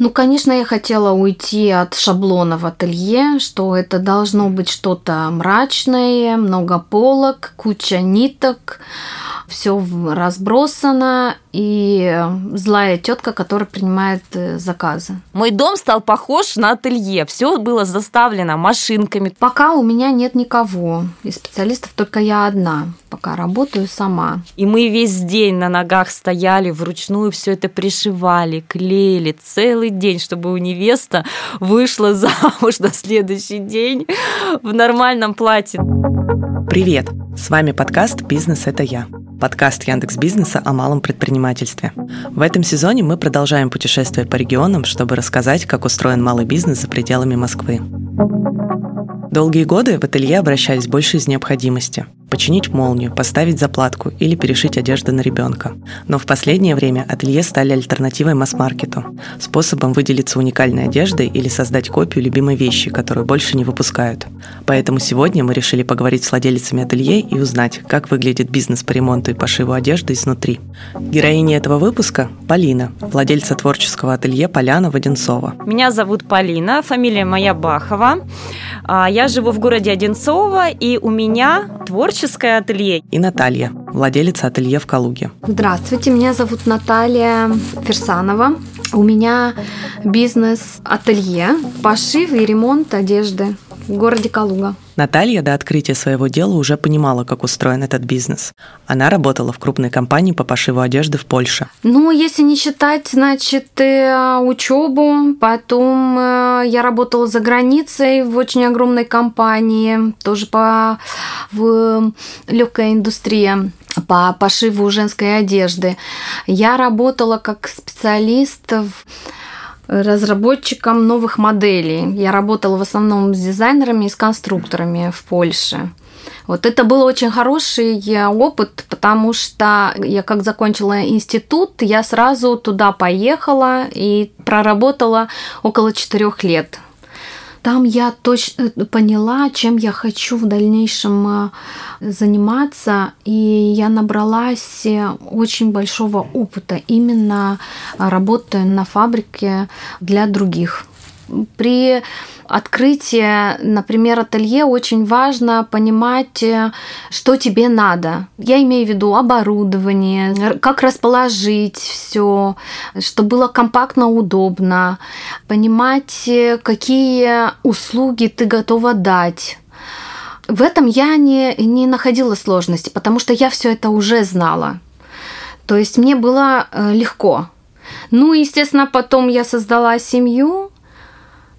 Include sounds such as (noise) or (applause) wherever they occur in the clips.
Ну, конечно, я хотела уйти от шаблонов ателье, что это должно быть что-то мрачное, много полок, куча ниток, все разбросано, и злая тетка, которая принимает э, заказы. Мой дом стал похож на ателье. Все было заставлено машинками. Пока у меня нет никого. Из специалистов только я одна. Пока работаю сама. И мы весь день на ногах стояли, вручную все это пришивали, клеили целый день, чтобы у невеста вышла (laughs) замуж на следующий день в нормальном платье. Привет! С вами подкаст «Бизнес – это я» подкаст Яндекс Бизнеса о малом предпринимательстве. В этом сезоне мы продолжаем путешествие по регионам, чтобы рассказать, как устроен малый бизнес за пределами Москвы. Долгие годы в ателье обращались больше из необходимости – починить молнию, поставить заплатку или перешить одежду на ребенка. Но в последнее время ателье стали альтернативой масс-маркету, способом выделиться уникальной одеждой или создать копию любимой вещи, которую больше не выпускают. Поэтому сегодня мы решили поговорить с владельцами ателье и узнать, как выглядит бизнес по ремонту и пошиву одежды изнутри. Героиня этого выпуска – Полина, владельца творческого ателье «Поляна» Воденцова. Меня зовут Полина, фамилия моя Бахова. А, я живу в городе Одинцово, и у меня творческое ателье. И Наталья, владелица ателье в Калуге. Здравствуйте, меня зовут Наталья Ферсанова. У меня бизнес-ателье, пошив и ремонт одежды в городе Калуга. Наталья до открытия своего дела уже понимала, как устроен этот бизнес. Она работала в крупной компании по пошиву одежды в Польше. Ну, если не считать, значит, э, учебу, потом э, я работала за границей в очень огромной компании, тоже по в легкой индустрии по пошиву женской одежды. Я работала как специалист в разработчиком новых моделей. Я работала в основном с дизайнерами и с конструкторами в Польше. Вот это был очень хороший опыт, потому что я как закончила институт, я сразу туда поехала и проработала около четырех лет там я точно э, поняла, чем я хочу в дальнейшем э, заниматься, и я набралась э, очень большого опыта, именно работая на фабрике для других. При открытие, например, ателье, очень важно понимать, э, что тебе надо. Я имею в виду оборудование, как расположить все, чтобы было компактно, удобно, понимать, э, какие услуги ты готова дать. В этом я не, не находила сложности, потому что я все это уже знала. То есть мне было э, легко. Ну, естественно, потом я создала семью,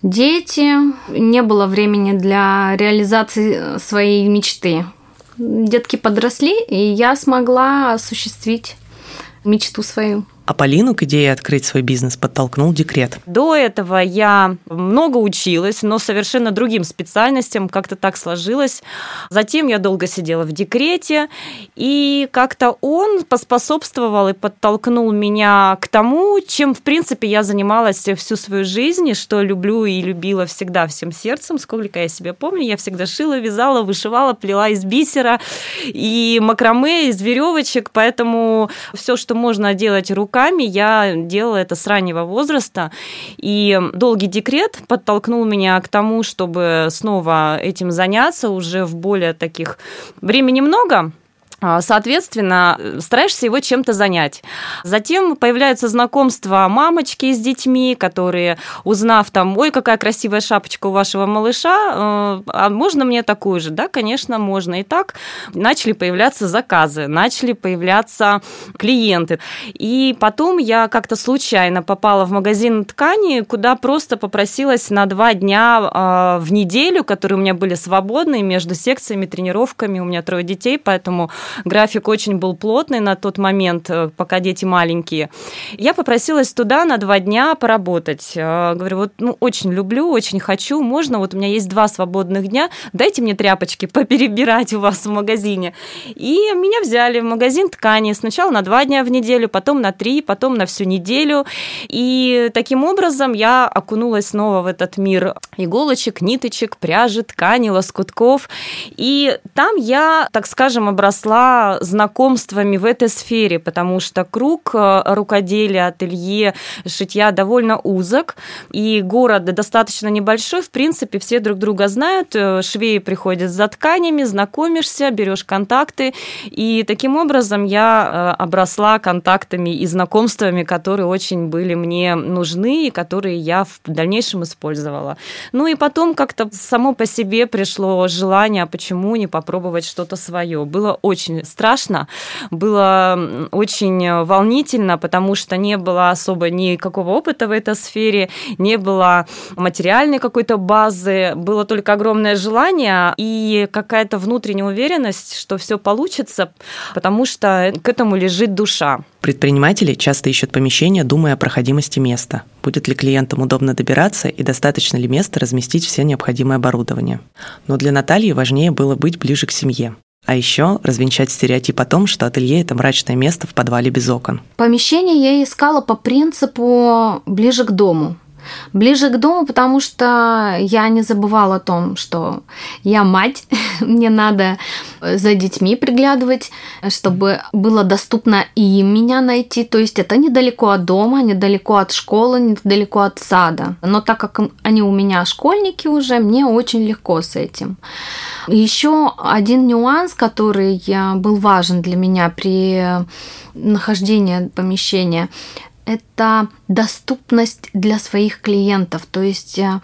дети, не было времени для реализации своей мечты. Детки подросли, и я смогла осуществить мечту свою. А Полину к идее открыть свой бизнес подтолкнул декрет. До этого я много училась, но совершенно другим специальностям как-то так сложилось. Затем я долго сидела в декрете, и как-то он поспособствовал и подтолкнул меня к тому, чем, в принципе, я занималась всю свою жизнь, и что люблю и любила всегда всем сердцем. Сколько я себя помню, я всегда шила, вязала, вышивала, плела из бисера и макраме, из веревочек, поэтому все, что можно делать руками, руками. Я делала это с раннего возраста. И долгий декрет подтолкнул меня к тому, чтобы снова этим заняться уже в более таких... Времени много, соответственно, стараешься его чем-то занять. Затем появляются знакомства мамочки с детьми, которые, узнав там, ой, какая красивая шапочка у вашего малыша, э, а можно мне такую же? Да, конечно, можно. И так начали появляться заказы, начали появляться клиенты. И потом я как-то случайно попала в магазин ткани, куда просто попросилась на два дня а, в неделю, которые у меня были свободны между секциями, тренировками. У меня трое детей, поэтому график очень был плотный на тот момент, э, пока дети маленькие. Я попросилась туда на два дня поработать. Э, говорю, вот ну, очень люблю, очень хочу, можно, вот у меня есть два свободных дня, дайте мне тряпочки поперебирать у вас в магазине. И меня взяли в магазин ткани сначала на два дня в неделю, потом на три, потом на всю неделю. И таким образом я окунулась снова в этот мир иголочек, ниточек, пряжи, ткани, лоскутков. И там я, так скажем, обросла обросла знакомствами в этой сфере, потому что круг э, рукоделия, ателье, шитья довольно узок, и город достаточно небольшой, в принципе, все друг друга знают, э, швеи приходят за тканями, знакомишься, берешь контакты, и таким образом я э, обросла контактами и знакомствами, которые очень были мне нужны и которые я в дальнейшем использовала. Ну и потом как-то само по себе пришло желание, а почему не попробовать что-то свое. Было очень страшно, было очень волнительно, потому что не было особо никакого опыта в этой сфере, не было материальной какой-то базы, было только огромное желание и какая-то внутренняя уверенность, что все получится, потому что к этому лежит душа. Предприниматели часто ищут помещение, думая о проходимости места. Будет ли клиентам удобно добираться и достаточно ли места разместить все необходимое оборудование. Но для Натальи важнее было быть ближе к семье. А еще развенчать стереотип о том, что ателье – это мрачное место в подвале без окон. Помещение я искала по принципу ближе к дому. Ближе к дому, потому что я не забывала о том, что я мать, (laughs) мне надо за детьми приглядывать, чтобы было доступно и меня найти. То есть это недалеко от дома, недалеко от школы, недалеко от сада. Но так как они у меня школьники уже, мне очень легко с этим. Еще один нюанс, который был важен для меня при нахождении помещения, это доступность для своих клиентов. То есть э,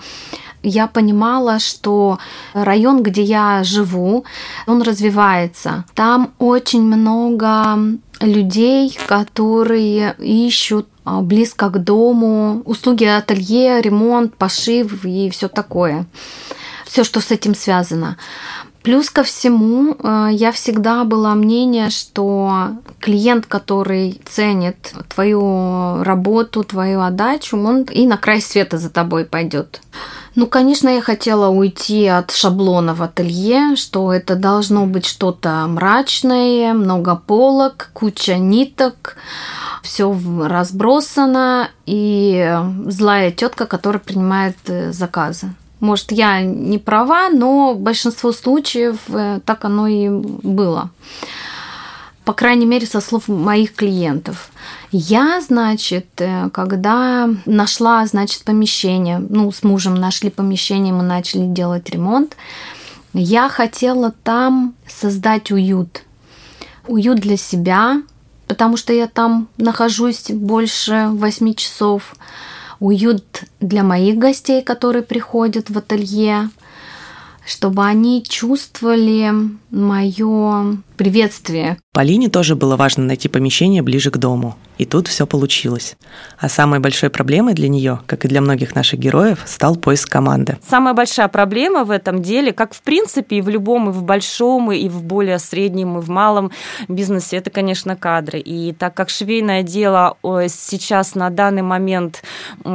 я понимала, что район, где я живу, он развивается. Там очень много людей, которые ищут а, близко к дому услуги ателье, ремонт, пошив и все такое. Все, что с этим связано. Плюс ко всему, э, я всегда была мнения, что клиент, который ценит твою работу, твою отдачу, он и на край света за тобой пойдет. Ну, конечно, я хотела уйти от шаблона в ателье, что это должно быть что-то мрачное, много полок, куча ниток, все разбросано и злая тетка, которая принимает э, заказы. Может, я не права, но в большинстве случаев э, так оно и было. По крайней мере, со слов моих клиентов. Я, значит, э, когда нашла, значит, помещение, ну, с мужем нашли помещение, мы начали делать ремонт, я хотела там создать уют. Уют для себя, потому что я там нахожусь больше 8 часов уют для моих гостей, которые приходят в ателье, чтобы они чувствовали мое приветствие. Полине тоже было важно найти помещение ближе к дому. И тут все получилось. А самой большой проблемой для нее, как и для многих наших героев, стал поиск команды. Самая большая проблема в этом деле, как в принципе и в любом, и в большом, и в более среднем, и в малом бизнесе, это, конечно, кадры. И так как швейное дело сейчас на данный момент,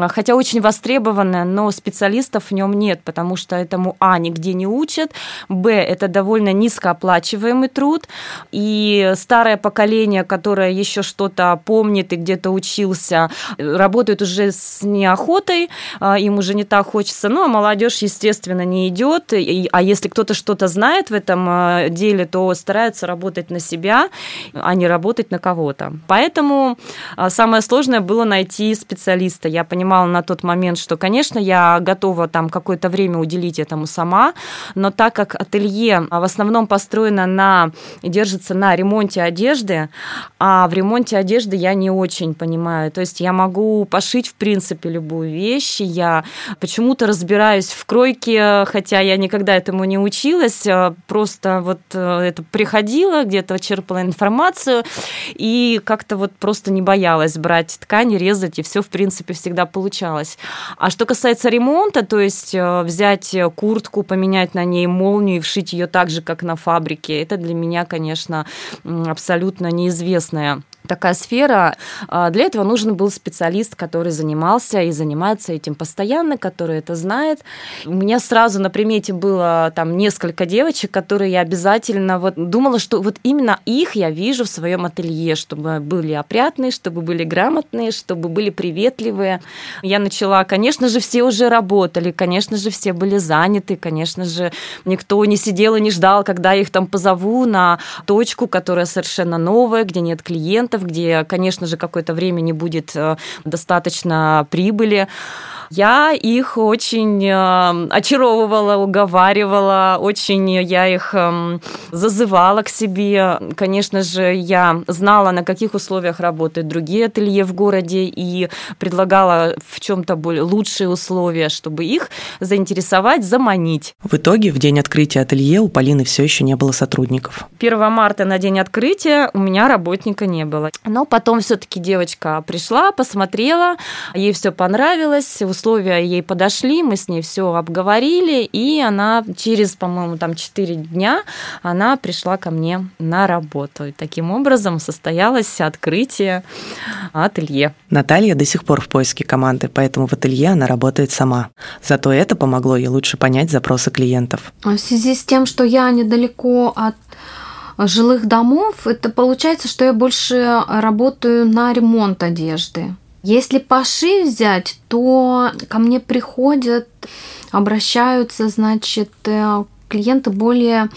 хотя очень востребованное, но специалистов в нем нет, потому что этому, а, нигде не учат, б, это довольно низкооплачиваемый труд, и старое поколение, которое еще что-то помнит и где-то учился, работает уже с неохотой, а, им уже не так хочется, ну, а молодежь, естественно, не идет, а если кто-то что-то знает в этом а, деле, то старается работать на себя, а не работать на кого-то. Поэтому а, самое сложное было найти специалиста. Я понимала на тот момент, что, конечно, я готова там какое-то время уделить этому сама, но так как ателье в основном построено на держится на ремонте одежды, а в ремонте одежды я не очень понимаю. То есть я могу пошить, в принципе, любую вещь. Я почему-то разбираюсь в кройке, хотя я никогда этому не училась. А просто вот э, это приходила, где-то черпала информацию и как-то вот просто не боялась брать ткани, резать, и все, в принципе, всегда получалось. А что касается ремонта, то есть э, взять куртку, поменять на ней молнию и вшить ее так же, как на фабрике, это для меня, конечно, абсолютно неизвестная такая сфера. А, для этого нужен был специалист, который занимался и занимается этим постоянно, который это знает. У меня сразу на примете было там несколько девочек, которые я обязательно вот думала, что вот именно их я вижу в своем ателье, чтобы были опрятные, чтобы были грамотные, чтобы были приветливые. Я начала, конечно же, все уже работали, конечно же, все были заняты, конечно же, никто не сидел и не ждал, когда я их там позову на точку, которая совершенно новая, где нет клиентов, где, конечно же, какое-то время не будет э, достаточно прибыли. Я их очень э, очаровывала, уговаривала, очень я их э, зазывала к себе. Конечно же, я знала, на каких условиях работают другие ателье в городе и предлагала в чем-то более лучшие условия, чтобы их заинтересовать, заманить. В итоге в день открытия ателье у Полины все еще не было сотрудников. 1 марта на день открытия у меня работника не было. Но потом все-таки девочка пришла, посмотрела, ей все понравилось, условия ей подошли, мы с ней все обговорили, и она через, по-моему, там 4 дня она пришла ко мне на работу. И таким образом состоялось открытие ателье. Наталья до сих пор в поиске команды, поэтому в ателье она работает сама. Зато это помогло ей лучше понять запросы клиентов. В связи с тем, что я недалеко от жилых домов, это получается, что я больше работаю на ремонт одежды. Если пошив взять, то ко мне приходят, обращаются, значит, э, клиенты более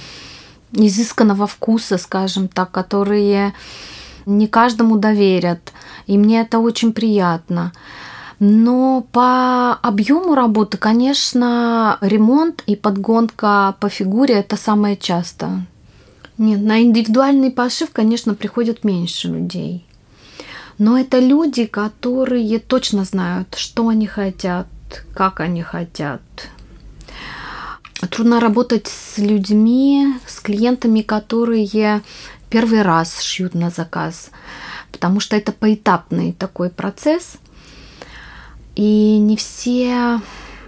изысканного вкуса, скажем так, которые не каждому доверят. И мне это очень приятно. Но по объему работы, конечно, ремонт и подгонка по фигуре это самое часто. Нет, на индивидуальный пошив, конечно, приходят меньше людей. Но это люди, которые точно знают, что они хотят, как они хотят. Трудно работать с людьми, с клиентами, которые первый раз шьют на заказ, потому что это поэтапный такой процесс. И не все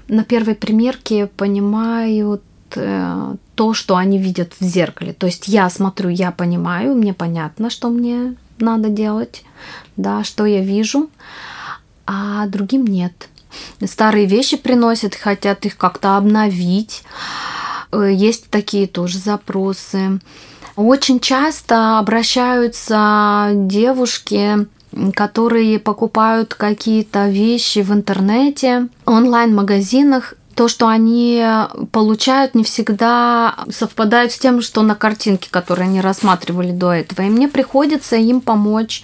на первой примерке понимают э, то, что они видят в зеркале. То есть я смотрю, я понимаю, мне понятно, что мне надо делать, да, что я вижу, а другим нет. Старые вещи приносят, хотят их как-то обновить. Э, есть такие тоже запросы. Очень часто обращаются девушки, которые покупают какие-то вещи в интернете, онлайн-магазинах то, что они получают, не всегда совпадает с тем, что на картинке, которые они рассматривали до этого. И мне приходится им помочь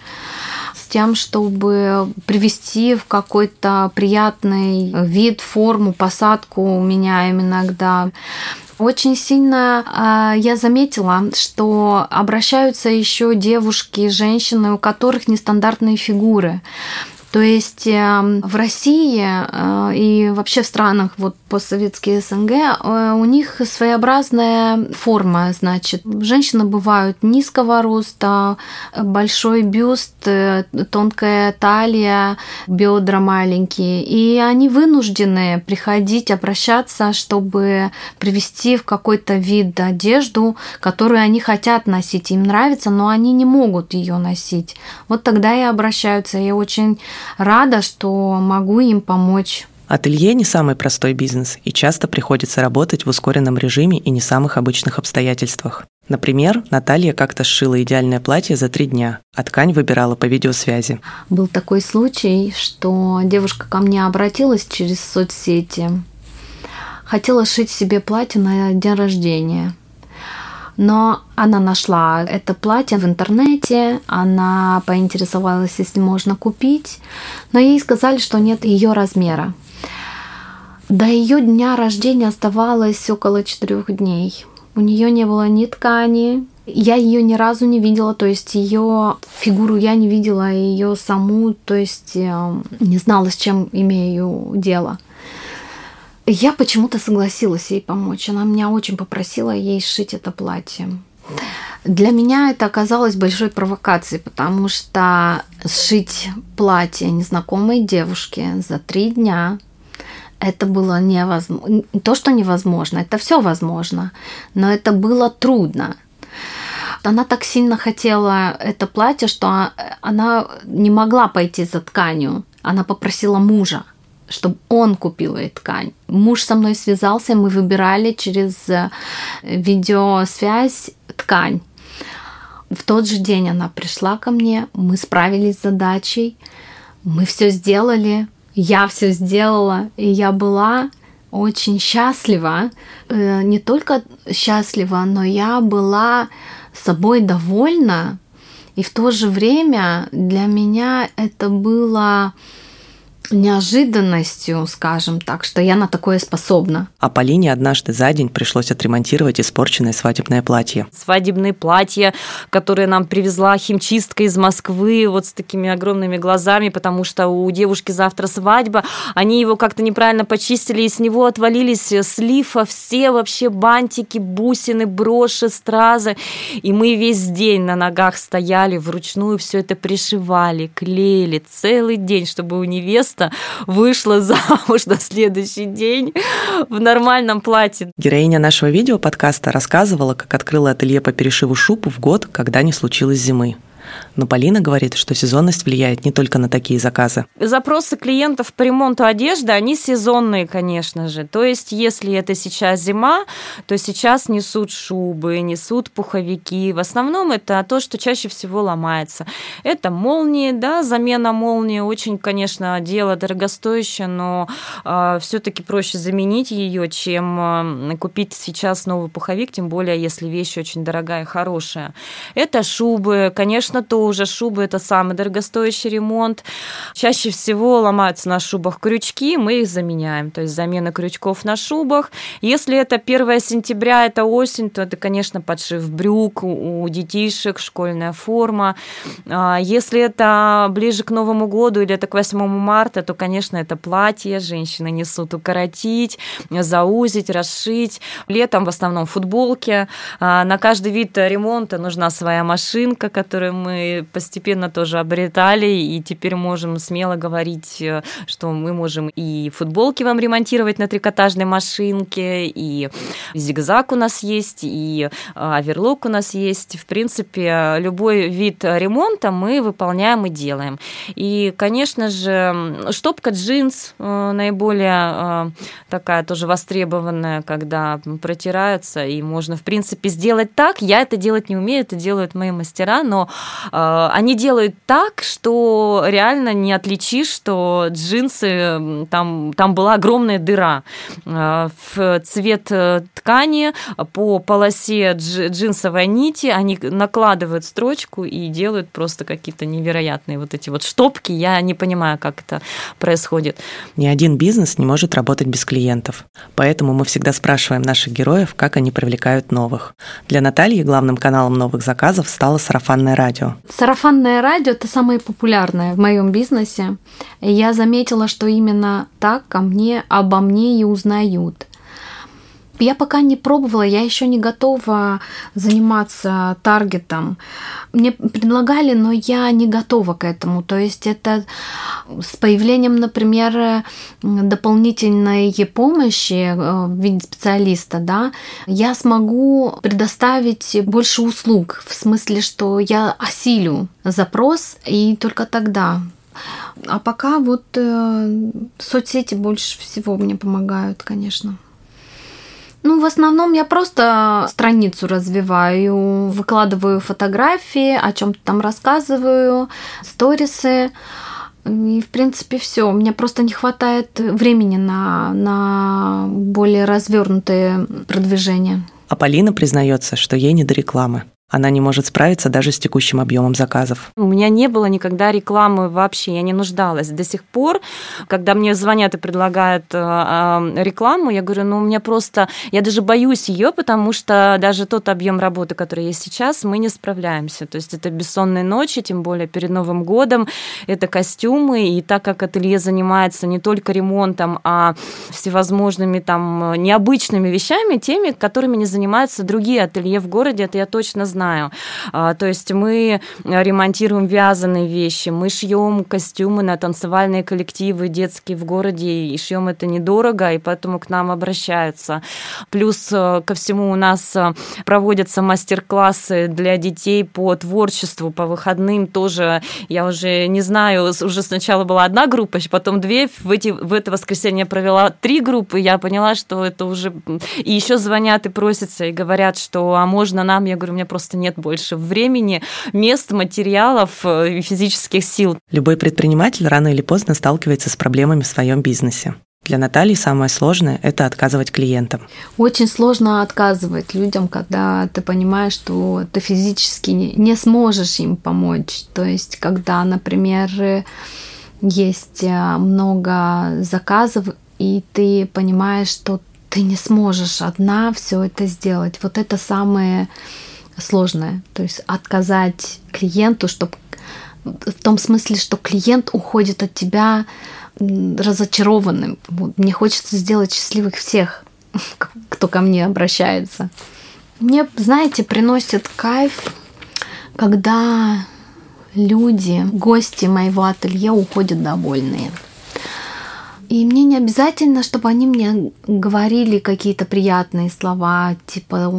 с тем, чтобы привести в какой-то приятный вид, форму, посадку, меняем иногда. Очень сильно э, я заметила, что обращаются еще девушки, женщины, у которых нестандартные фигуры. То есть эм, в России э, и вообще в странах вот постсоветские СНГ э, у них своеобразная форма, значит. Женщины бывают низкого роста, большой бюст, э, тонкая талия, бедра маленькие, и они вынуждены приходить, обращаться, чтобы привести в какой-то вид одежду, которую они хотят носить, им нравится, но они не могут ее носить. Вот тогда и обращаются. Я очень рада, что могу им помочь. Ателье не самый простой бизнес, и часто приходится работать в ускоренном режиме и не самых обычных обстоятельствах. Например, Наталья как-то сшила идеальное платье за три дня, а ткань выбирала по видеосвязи. Был такой случай, что девушка ко мне обратилась через соцсети. Хотела шить себе платье на день рождения. Но она нашла это платье в интернете, она поинтересовалась, если можно купить, но ей сказали, что нет ее размера. До ее дня рождения оставалось около четырех дней. У нее не было ни ткани, я ее ни разу не видела, то есть ее фигуру я не видела, ее саму, то есть э, не знала, с чем имею дело. Я почему-то согласилась ей помочь. Она меня очень попросила ей сшить это платье. Для меня это оказалось большой провокацией, потому что сшить платье незнакомой девушке за три дня это было невозможно. То, что невозможно, это все возможно, но это было трудно. Она так сильно хотела это платье, что она не могла пойти за тканью. Она попросила мужа чтобы он купил эту ткань. Муж со мной связался, мы выбирали через э, видеосвязь ткань. В тот же день она пришла ко мне, мы справились с задачей, мы все сделали, я все сделала, и я была очень счастлива. Э, не только счастлива, но я была собой довольна. И в то же время для меня это было неожиданностью, скажем так, что я на такое способна. А Полине однажды за день пришлось отремонтировать испорченное свадебное платье. Свадебные платья, которые нам привезла химчистка из Москвы, вот с такими огромными глазами, потому что у девушки завтра свадьба, они его как-то неправильно почистили, и с него отвалились с лифа все вообще бантики, бусины, броши, стразы, и мы весь день на ногах стояли, вручную все это пришивали, клеили целый день, чтобы у невесты просто вышла замуж на следующий день в нормальном платье. Героиня нашего видео-подкаста рассказывала, как открыла ателье по перешиву шуб в год, когда не случилось зимы. Но Полина говорит, что сезонность влияет не только на такие заказы. Запросы клиентов по ремонту одежды, они сезонные, конечно же. То есть, если это сейчас зима, то сейчас несут шубы, несут пуховики. В основном это то, что чаще всего ломается. Это молнии, да, замена молнии очень, конечно, дело дорогостоящее, но э, а, все-таки проще заменить ее, чем э, купить сейчас новый пуховик, тем более, если вещь очень дорогая и хорошая. Это шубы, конечно, тоже шубы – это самый дорогостоящий ремонт. Чаще всего ломаются на шубах крючки, мы их заменяем. То есть замена крючков на шубах. Если это 1 сентября, это осень, то это, конечно, подшив брюк у детишек, школьная форма. А если это ближе к Новому году или это к 8 марта, то, конечно, это платье. Женщины несут укоротить, заузить, расшить. Летом в основном футболки. А на каждый вид ремонта нужна своя машинка, которую мы постепенно тоже обретали, и теперь можем смело говорить, э, что мы можем и футболки вам ремонтировать на трикотажной машинке, и зигзаг у нас есть, и э, оверлок у нас есть. В принципе, любой вид ремонта мы выполняем и делаем. И, конечно же, штопка джинс э, наиболее такая тоже востребованная, когда протираются, и можно, в принципе, сделать так. Я это делать не умею, это делают мои мастера, но они делают так, что реально не отличишь, что джинсы, там, там была огромная дыра э, в цвет э, ткани, по полосе джинсовой нити, они накладывают строчку и делают просто какие-то невероятные вот эти вот штопки. Я не понимаю, как это происходит. Ни один бизнес не может работать без клиентов. Поэтому мы всегда спрашиваем наших героев, как они привлекают новых. Для Натальи главным каналом новых заказов стало сарафанное радио. Сарафанное радио – это самое популярное в моем бизнесе. Я заметила, что именно так ко мне, обо мне и узнают. Я пока не пробовала, я еще не готова заниматься таргетом. Мне предлагали, но я не готова к этому. То есть это с появлением, например, дополнительной помощи э, в виде специалиста, да, я смогу предоставить больше услуг, в смысле, что я осилю запрос, и только тогда а пока вот э, соцсети больше всего мне помогают, конечно. Ну, в основном я просто страницу развиваю, выкладываю фотографии, о чем-то там рассказываю, сторисы. И, в принципе, все. Мне просто не хватает времени на, на более развернутые продвижения. А Полина признается, что ей не до рекламы она не может справиться даже с текущим объемом заказов. У меня не было никогда рекламы вообще, я не нуждалась. До сих пор, когда мне звонят и предлагают э, э, рекламу, я говорю, ну, у меня просто, я даже боюсь ее, потому что даже тот объем работы, который есть сейчас, мы не справляемся. То есть это бессонные ночи, тем более перед Новым годом, это костюмы, и так как ателье занимается не только ремонтом, а всевозможными там необычными вещами, теми, которыми не занимаются другие ателье в городе, это я точно знаю. А, то есть мы ремонтируем вязаные вещи, мы шьем костюмы на танцевальные коллективы детские в городе, и шьем это недорого, и поэтому к нам обращаются. Плюс э, ко всему у нас э, проводятся мастер-классы для детей по творчеству, по выходным тоже. Я уже не знаю, уже сначала была одна группа, потом две. В, эти, в это воскресенье провела три группы, я поняла, что это уже... И еще звонят и просятся, и говорят, что а можно нам? Я говорю, у меня просто нет больше времени, мест, материалов э, и физических сил. Любой предприниматель рано или поздно сталкивается с проблемами в своем бизнесе. Для Натальи самое сложное – это отказывать клиентам. Очень сложно отказывать людям, когда ты понимаешь, что ты физически не сможешь им помочь. То есть, когда, например, есть э, много заказов, и ты понимаешь, что ты не сможешь одна все это сделать. Вот это самое сложное. То есть отказать клиенту, чтобы в том смысле, что клиент уходит от тебя разочарованным. Мне хочется сделать счастливых всех, (laughs) кто ко мне обращается. Мне, знаете, приносит кайф, когда люди, гости моего ателье уходят довольные. И мне не обязательно, чтобы они мне говорили какие-то приятные слова, типа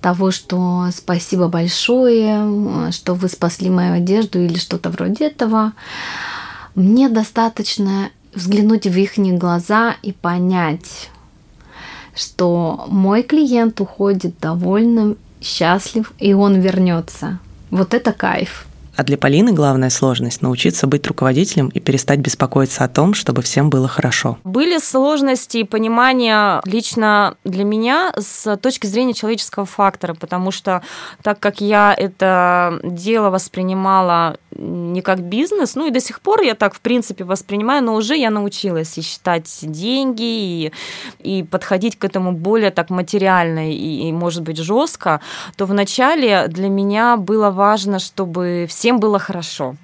того, что спасибо большое, что вы спасли мою одежду или что-то вроде этого. Мне достаточно взглянуть в их глаза и понять, что мой клиент уходит довольным, счастлив, и он вернется. Вот это кайф. А для Полины главная сложность – научиться быть руководителем и перестать беспокоиться о том, чтобы всем было хорошо. Были сложности и понимание лично для меня с точки зрения человеческого фактора, потому что так как я это дело воспринимала не как бизнес, ну и до сих пор я так, в принципе, воспринимаю, но уже я научилась и считать деньги, и, и подходить к этому более так материально и, и, может быть, жестко, то вначале для меня было важно, чтобы всем было хорошо.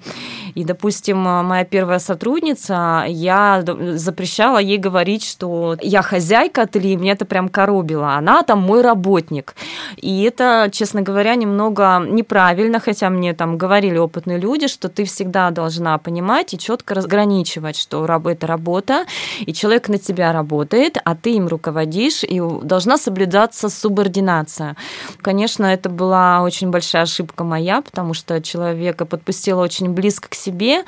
И, допустим, моя первая сотрудница, я запрещала ей говорить, что я хозяйка ателье, мне это прям коробило. Она там мой работник. И это, честно говоря, немного неправильно, хотя мне там говорили опытные люди, что ты всегда должна понимать и четко разграничивать, что это работа, и человек на тебя работает, а ты им руководишь, и должна соблюдаться субординация. Конечно, это была очень большая ошибка моя, потому что человека подпустила очень близко к себе,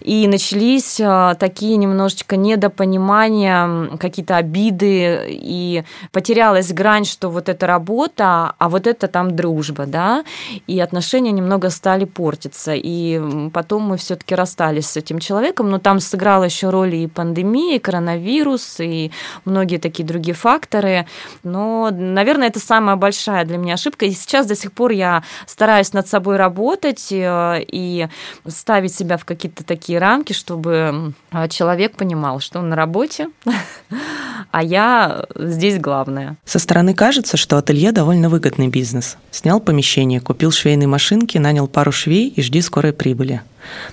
и начались а, такие немножечко недопонимания, какие-то обиды, и потерялась грань, что вот это работа, а вот это там дружба, да, и отношения немного стали портиться, и потом мы все-таки расстались с этим человеком, но там сыграла еще роль и пандемия, и коронавирус, и многие такие другие факторы, но, наверное, это самая большая для меня ошибка, и сейчас до сих пор я стараюсь над собой работать э, и ставить себя в какие-то такие рамки, чтобы человек понимал, что он на работе, (laughs) а я здесь главная. Со стороны кажется, что ателье довольно выгодный бизнес. Снял помещение, купил швейные машинки, нанял пару швей и жди скорой прибыли.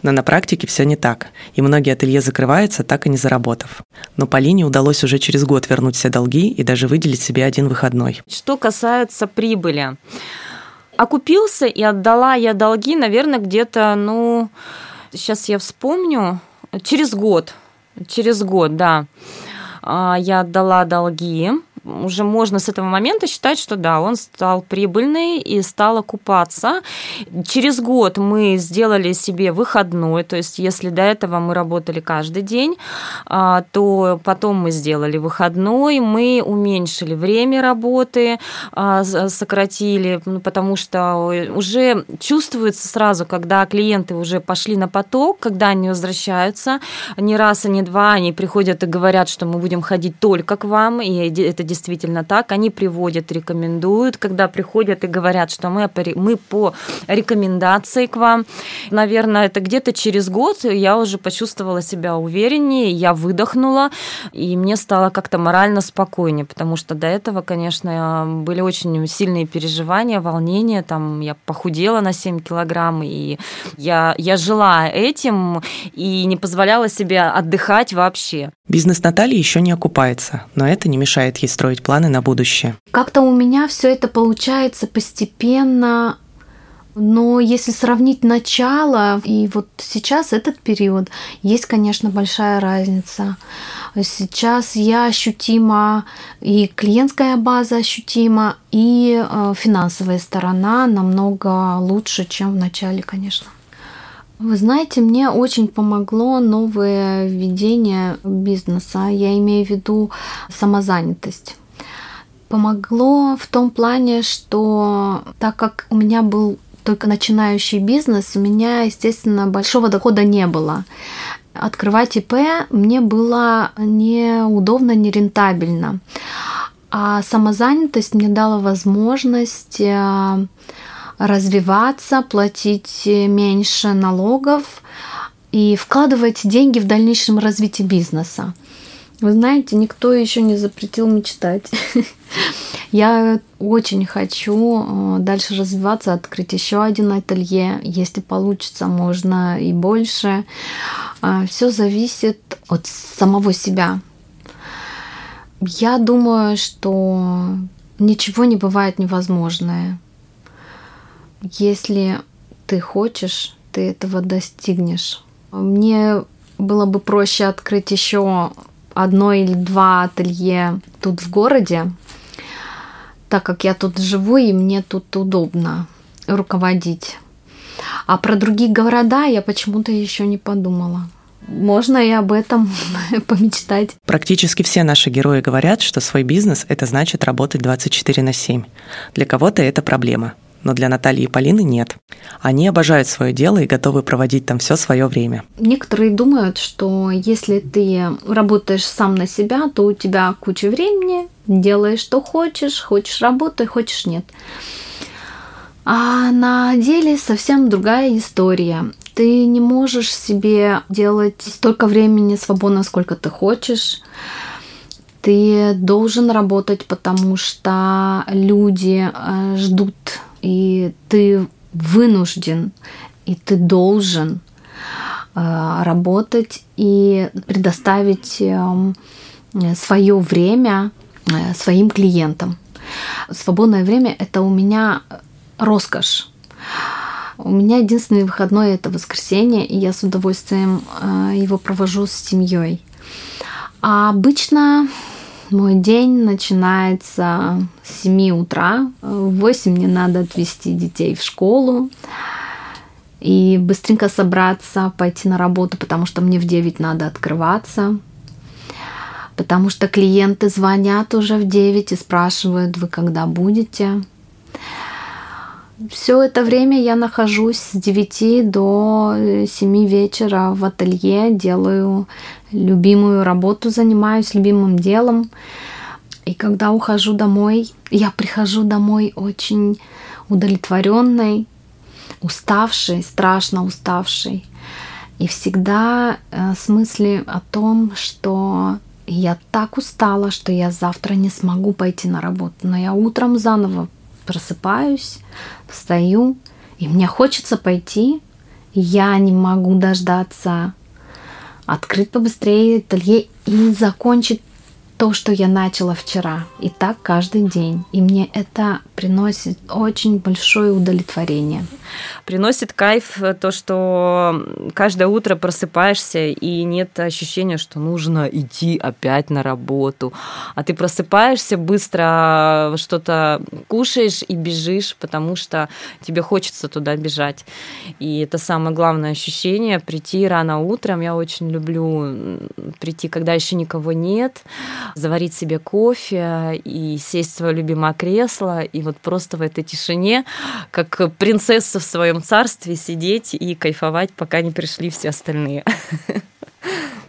Но на практике все не так, и многие ателье закрываются, так и не заработав. Но Полине удалось уже через год вернуть все долги и даже выделить себе один выходной. Что касается прибыли, окупился и отдала я долги, наверное, где-то, ну, сейчас я вспомню, через год, через год, да, а, я отдала долги уже можно с этого момента считать, что да, он стал прибыльный и стал окупаться. Через год мы сделали себе выходной, то есть если до этого мы работали каждый день, а, то потом мы сделали выходной, мы уменьшили время работы, а, сократили, ну, потому что уже чувствуется сразу, когда клиенты уже пошли на поток, когда они возвращаются, не раз и не два, они приходят и говорят, что мы будем ходить только к вам, и это действительно так. Они приводят, рекомендуют, когда приходят и говорят, что мы, мы по рекомендации к вам. Наверное, это где-то через год я уже почувствовала себя увереннее, я выдохнула, и мне стало как-то морально спокойнее, потому что до этого, конечно, были очень сильные переживания, волнения, там я похудела на 7 килограмм, и я, я жила этим и не позволяла себе отдыхать вообще. Бизнес Натальи еще не окупается, но это не мешает ей строить планы на будущее. Как-то у меня все это получается постепенно Но если сравнить начало и вот сейчас этот период, есть, конечно, большая разница. Сейчас я ощутима, и клиентская база ощутима, и э, финансовая сторона намного лучше, чем в начале, конечно. Вы знаете, мне очень помогло новое введение бизнеса. Я имею в виду самозанятость. Помогло в том плане, что так как у меня был только начинающий бизнес, у меня, естественно, большого дохода не было. Открывать ИП мне было неудобно, нерентабельно. А самозанятость мне дала возможность э, развиваться, платить меньше налогов и вкладывать деньги в дальнейшем развитие бизнеса. Вы знаете, никто еще не запретил мечтать. (laughs) Я очень хочу э, дальше развиваться, открыть еще один ателье. Если получится, можно и больше. А, Все зависит от самого себя. Я думаю, что ничего не бывает невозможное. Если ты хочешь, ты этого достигнешь. Мне было бы проще открыть еще одно или два ателье тут в городе, так как я тут живу и мне тут удобно руководить. А про другие города я почему-то еще не подумала. Можно и об этом (laughs) помечтать. Практически все наши герои говорят, что свой бизнес – это значит работать 24 на 7. Для кого-то это проблема но для Натальи и Полины нет. Они обожают свое дело и готовы проводить там все свое время. Некоторые думают, что если ты работаешь сам на себя, то у тебя куча времени, делаешь что хочешь, хочешь работай, хочешь нет. А на деле совсем другая история. Ты не можешь себе делать столько времени свободно, сколько ты хочешь. Ты должен работать, потому что люди э, ждут и ты вынужден, и ты должен э, работать и предоставить эм, свое время э, своим клиентам. Свободное время это у меня роскошь. У меня единственный выходной это воскресенье, и я с удовольствием э, его провожу с семьей. А обычно мой день начинается с 7 утра. В 8 мне надо отвезти детей в школу и быстренько собраться, пойти на работу, потому что мне в 9 надо открываться. Потому что клиенты звонят уже в 9 и спрашивают, вы когда будете. Все это время я нахожусь с 9 до 7 вечера в ателье, делаю любимую работу, занимаюсь любимым делом. И когда ухожу домой, я прихожу домой очень удовлетворенной, уставшей, страшно уставшей. И всегда э, с мысли о том, что я так устала, что я завтра не смогу пойти на работу. Но я утром заново просыпаюсь, встаю, и мне хочется пойти. Я не могу дождаться открыть побыстрее ателье и закончить то, что я начала вчера. И так каждый день. И мне это приносит очень большое удовлетворение. Приносит кайф то, что каждое утро просыпаешься, и нет ощущения, что нужно идти опять на работу. А ты просыпаешься, быстро что-то кушаешь и бежишь, потому что тебе хочется туда бежать. И это самое главное ощущение прийти рано утром. Я очень люблю прийти, когда еще никого нет, заварить себе кофе и сесть в свое любимое кресло, и вот просто в этой тишине, как принцесса в своем царстве, сидеть и кайфовать, пока не пришли все остальные. (laughs)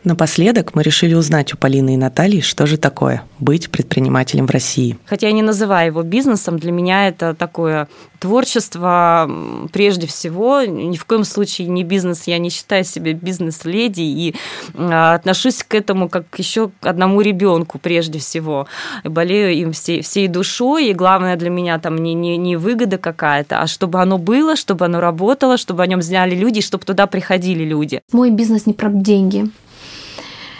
Напоследок мы решили узнать у Полины и Натальи, что же такое быть предпринимателем в России. Хотя я не называю его бизнесом, для меня это такое творчество прежде всего. Ни в коем случае не бизнес. Я не считаю себя бизнес-леди и а, отношусь к этому как еще к одному ребенку прежде всего. И болею им всей, всей душой. И главное для меня там не, не, не выгода какая-то, а чтобы оно было, чтобы оно работало, чтобы о нем знали люди, чтобы туда приходили люди. Мой бизнес не про деньги.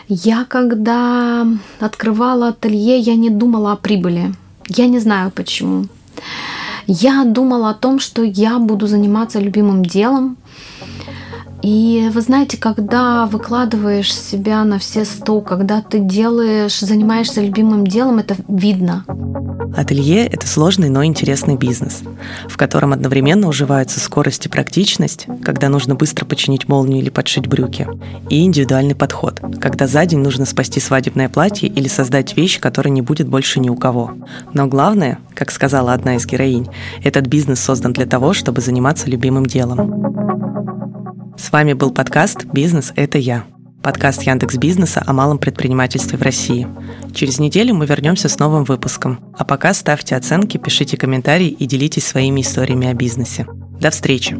Я когда открывала ателье, я не думала о прибыли. Я не знаю почему. Я думала о том, что я буду заниматься любимым делом, и вы знаете, когда выкладываешь себя на все сто, когда ты делаешь, занимаешься любимым делом, это видно. Ателье – это сложный, но интересный бизнес, в котором одновременно уживаются скорость и практичность, когда нужно быстро починить молнию или подшить брюки, и индивидуальный подход, когда за день нужно спасти свадебное платье или создать вещь, которой не будет больше ни у кого. Но главное, как сказала одна из героинь, этот бизнес создан для того, чтобы заниматься любимым делом. С вами был подкаст «Бизнес – это я». Подкаст Яндекс Бизнеса о малом предпринимательстве в России. Через неделю мы вернемся с новым выпуском. А пока ставьте оценки, пишите комментарии и делитесь своими историями о бизнесе. До встречи!